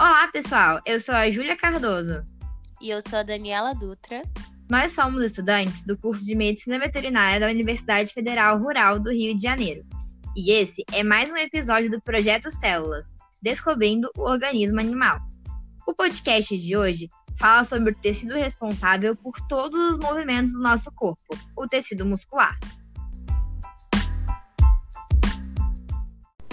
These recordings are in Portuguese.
Olá, pessoal. Eu sou a Júlia Cardoso. E eu sou a Daniela Dutra. Nós somos estudantes do curso de Medicina Veterinária da Universidade Federal Rural do Rio de Janeiro. E esse é mais um episódio do Projeto Células Descobrindo o Organismo Animal. O podcast de hoje fala sobre o tecido responsável por todos os movimentos do nosso corpo, o tecido muscular.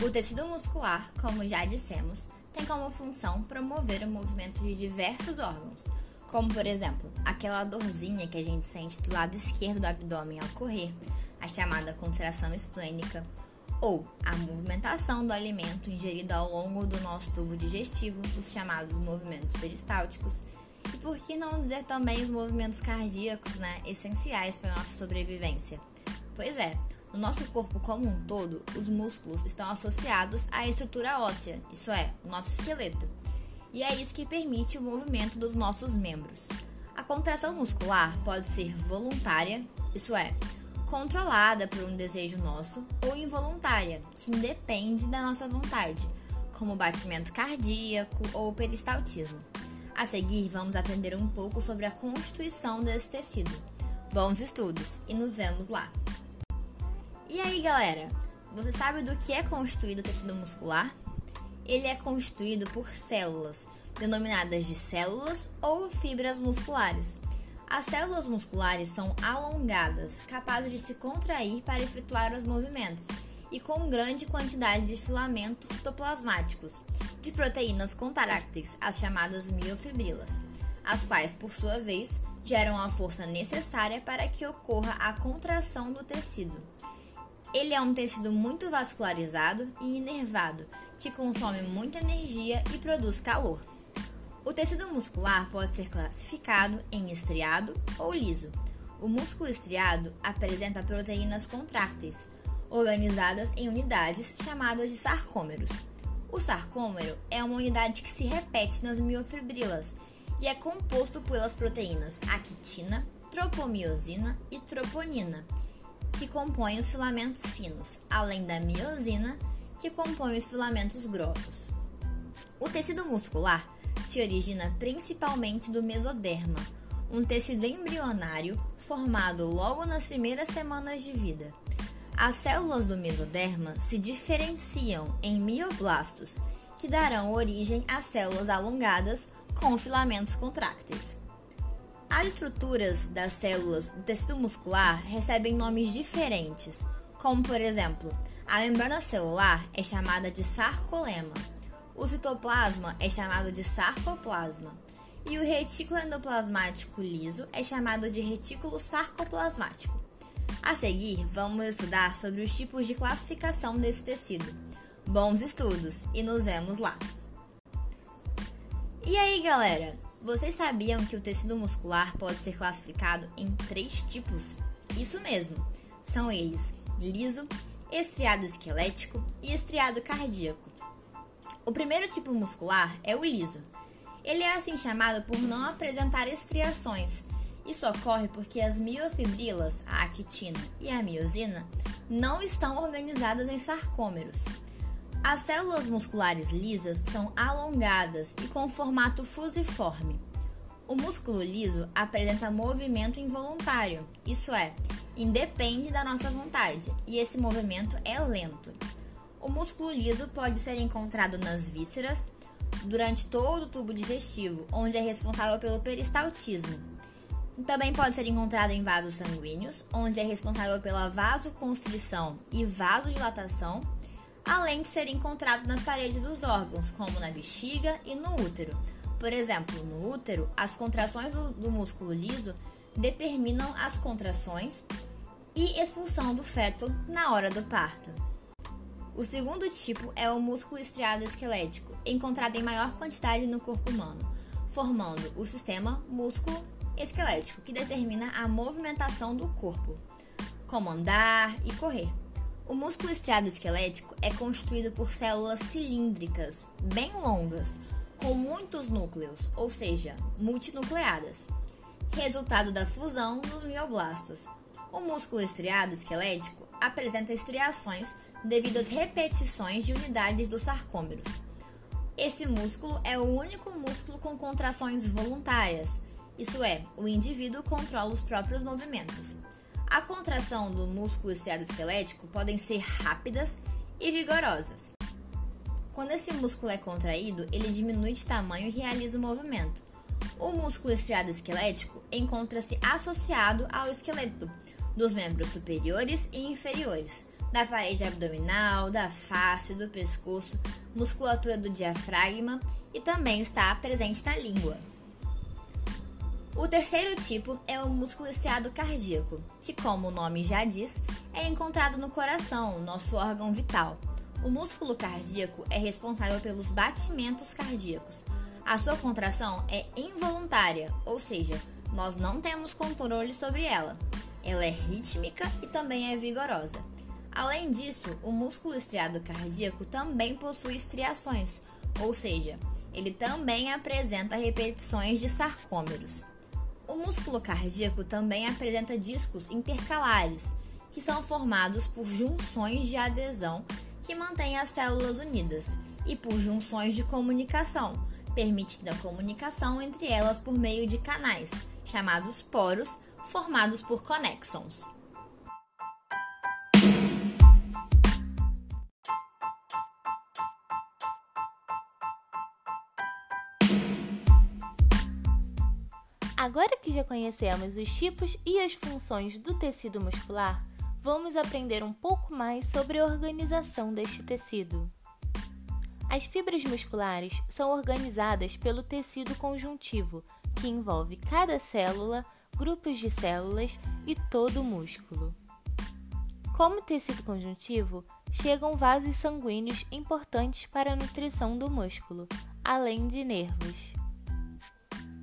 O tecido muscular, como já dissemos, tem como função promover o movimento de diversos órgãos, como por exemplo, aquela dorzinha que a gente sente do lado esquerdo do abdômen ao correr, a chamada contração esplênica, ou a movimentação do alimento ingerido ao longo do nosso tubo digestivo, os chamados movimentos peristálticos, e por que não dizer também os movimentos cardíacos, né, essenciais para a nossa sobrevivência? Pois é, no nosso corpo como um todo, os músculos estão associados à estrutura óssea, isso é, o nosso esqueleto. E é isso que permite o movimento dos nossos membros. A contração muscular pode ser voluntária, isso é, controlada por um desejo nosso, ou involuntária, que independe da nossa vontade, como batimento cardíaco ou peristaltismo. A seguir, vamos aprender um pouco sobre a constituição desse tecido. Bons estudos e nos vemos lá! E aí, galera? Você sabe do que é constituído o tecido muscular? Ele é constituído por células, denominadas de células ou fibras musculares. As células musculares são alongadas, capazes de se contrair para efetuar os movimentos, e com grande quantidade de filamentos citoplasmáticos, de proteínas contractes, as chamadas miofibrilas, as quais, por sua vez, geram a força necessária para que ocorra a contração do tecido. Ele é um tecido muito vascularizado e inervado, que consome muita energia e produz calor. O tecido muscular pode ser classificado em estriado ou liso. O músculo estriado apresenta proteínas contrácteis, organizadas em unidades chamadas de sarcômeros. O sarcômero é uma unidade que se repete nas miofibrilas e é composto pelas proteínas actina, tropomiosina e troponina que compõem os filamentos finos, além da miosina, que compõe os filamentos grossos. O tecido muscular se origina principalmente do mesoderma, um tecido embrionário formado logo nas primeiras semanas de vida. As células do mesoderma se diferenciam em mioblastos, que darão origem a células alongadas com filamentos contrácteis. As estruturas das células do tecido muscular recebem nomes diferentes, como por exemplo, a membrana celular é chamada de sarcolema, o citoplasma é chamado de sarcoplasma e o retículo endoplasmático liso é chamado de retículo sarcoplasmático. A seguir, vamos estudar sobre os tipos de classificação desse tecido. Bons estudos e nos vemos lá! E aí, galera? Vocês sabiam que o tecido muscular pode ser classificado em três tipos? Isso mesmo, são eles liso, estriado esquelético e estriado cardíaco. O primeiro tipo muscular é o liso. Ele é assim chamado por não apresentar estriações. Isso ocorre porque as miofibrilas, a actina e a miosina, não estão organizadas em sarcômeros. As células musculares lisas são alongadas e com formato fusiforme. O músculo liso apresenta movimento involuntário, isso é, independe da nossa vontade, e esse movimento é lento. O músculo liso pode ser encontrado nas vísceras, durante todo o tubo digestivo, onde é responsável pelo peristaltismo. Também pode ser encontrado em vasos sanguíneos, onde é responsável pela vasoconstrição e vasodilatação além de ser encontrado nas paredes dos órgãos, como na bexiga e no útero. Por exemplo, no útero, as contrações do, do músculo liso determinam as contrações e expulsão do feto na hora do parto. O segundo tipo é o músculo estriado esquelético, encontrado em maior quantidade no corpo humano, formando o sistema músculo esquelético, que determina a movimentação do corpo, como andar e correr. O músculo estriado esquelético é constituído por células cilíndricas, bem longas, com muitos núcleos, ou seja, multinucleadas, resultado da fusão dos mioblastos. O músculo estriado esquelético apresenta estriações devido às repetições de unidades dos sarcômeros. Esse músculo é o único músculo com contrações voluntárias, isso é, o indivíduo controla os próprios movimentos. A contração do músculo estriado esquelético podem ser rápidas e vigorosas. Quando esse músculo é contraído, ele diminui de tamanho e realiza o movimento. O músculo estriado esquelético encontra-se associado ao esqueleto dos membros superiores e inferiores, da parede abdominal, da face, do pescoço, musculatura do diafragma e também está presente na língua. O terceiro tipo é o músculo estriado cardíaco, que, como o nome já diz, é encontrado no coração, nosso órgão vital. O músculo cardíaco é responsável pelos batimentos cardíacos. A sua contração é involuntária, ou seja, nós não temos controle sobre ela. Ela é rítmica e também é vigorosa. Além disso, o músculo estriado cardíaco também possui estriações, ou seja, ele também apresenta repetições de sarcômeros. O músculo cardíaco também apresenta discos intercalares, que são formados por junções de adesão que mantêm as células unidas, e por junções de comunicação, permitindo a comunicação entre elas por meio de canais, chamados poros, formados por conexons. Agora que já conhecemos os tipos e as funções do tecido muscular, vamos aprender um pouco mais sobre a organização deste tecido. As fibras musculares são organizadas pelo tecido conjuntivo, que envolve cada célula, grupos de células e todo o músculo. Como tecido conjuntivo, chegam vasos sanguíneos importantes para a nutrição do músculo, além de nervos.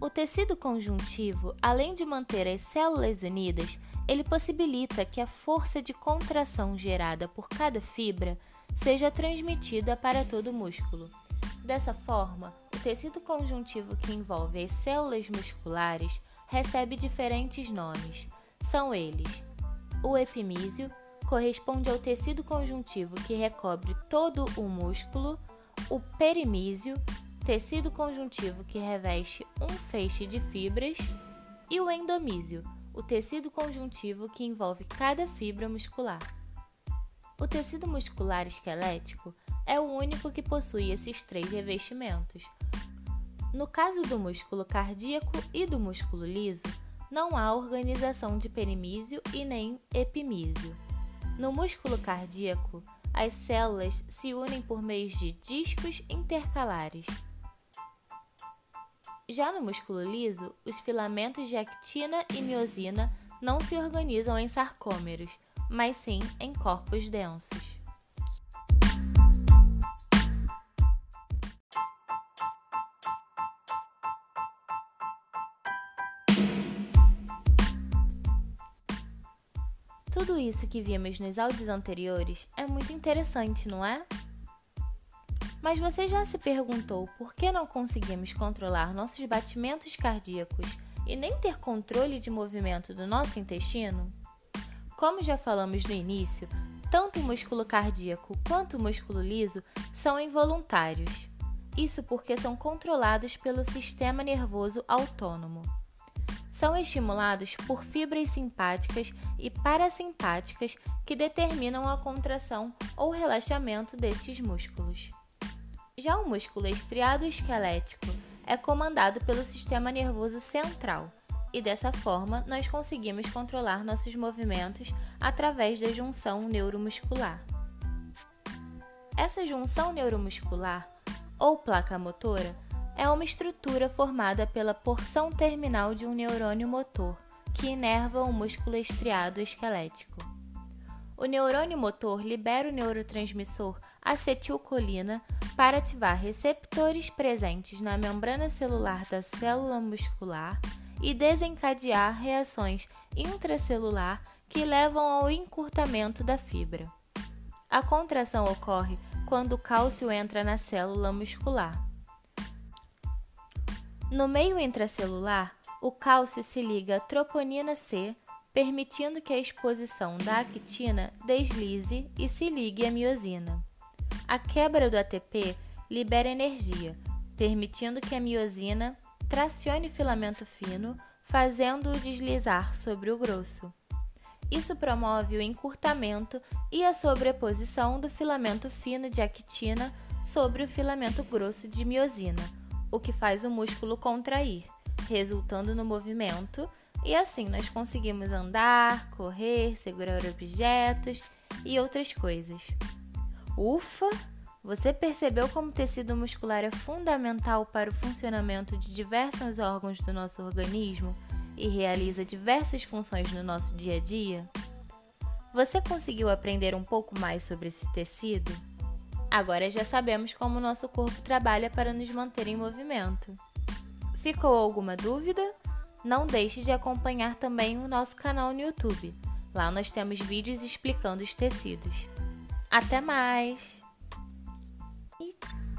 O tecido conjuntivo, além de manter as células unidas, ele possibilita que a força de contração gerada por cada fibra seja transmitida para todo o músculo. Dessa forma, o tecido conjuntivo que envolve as células musculares recebe diferentes nomes. São eles: o epimísio corresponde ao tecido conjuntivo que recobre todo o músculo, o perimísio tecido conjuntivo que reveste um feixe de fibras, e o endomísio, o tecido conjuntivo que envolve cada fibra muscular. O tecido muscular esquelético é o único que possui esses três revestimentos. No caso do músculo cardíaco e do músculo liso, não há organização de perimísio e nem epimísio. No músculo cardíaco, as células se unem por meio de discos intercalares. Já no músculo liso, os filamentos de actina e miosina não se organizam em sarcômeros, mas sim em corpos densos. Tudo isso que vimos nos áudios anteriores é muito interessante, não é? Mas você já se perguntou por que não conseguimos controlar nossos batimentos cardíacos e nem ter controle de movimento do nosso intestino? Como já falamos no início, tanto o músculo cardíaco quanto o músculo liso são involuntários. Isso porque são controlados pelo sistema nervoso autônomo. São estimulados por fibras simpáticas e parasimpáticas que determinam a contração ou relaxamento desses músculos. Já o músculo estriado esquelético é comandado pelo sistema nervoso central, e dessa forma nós conseguimos controlar nossos movimentos através da junção neuromuscular. Essa junção neuromuscular, ou placa motora, é uma estrutura formada pela porção terminal de um neurônio motor que inerva o músculo estriado esquelético. O neurônio motor libera o neurotransmissor acetilcolina para ativar receptores presentes na membrana celular da célula muscular e desencadear reações intracelular que levam ao encurtamento da fibra. A contração ocorre quando o cálcio entra na célula muscular. No meio intracelular, o cálcio se liga à troponina C, permitindo que a exposição da actina deslize e se ligue à miosina. A quebra do ATP libera energia, permitindo que a miosina tracione o filamento fino, fazendo-o deslizar sobre o grosso. Isso promove o encurtamento e a sobreposição do filamento fino de actina sobre o filamento grosso de miosina, o que faz o músculo contrair, resultando no movimento, e assim nós conseguimos andar, correr, segurar objetos e outras coisas. Ufa! Você percebeu como o tecido muscular é fundamental para o funcionamento de diversos órgãos do nosso organismo e realiza diversas funções no nosso dia a dia? Você conseguiu aprender um pouco mais sobre esse tecido? Agora já sabemos como nosso corpo trabalha para nos manter em movimento. Ficou alguma dúvida? Não deixe de acompanhar também o nosso canal no YouTube. Lá nós temos vídeos explicando os tecidos. Até mais! E tchau.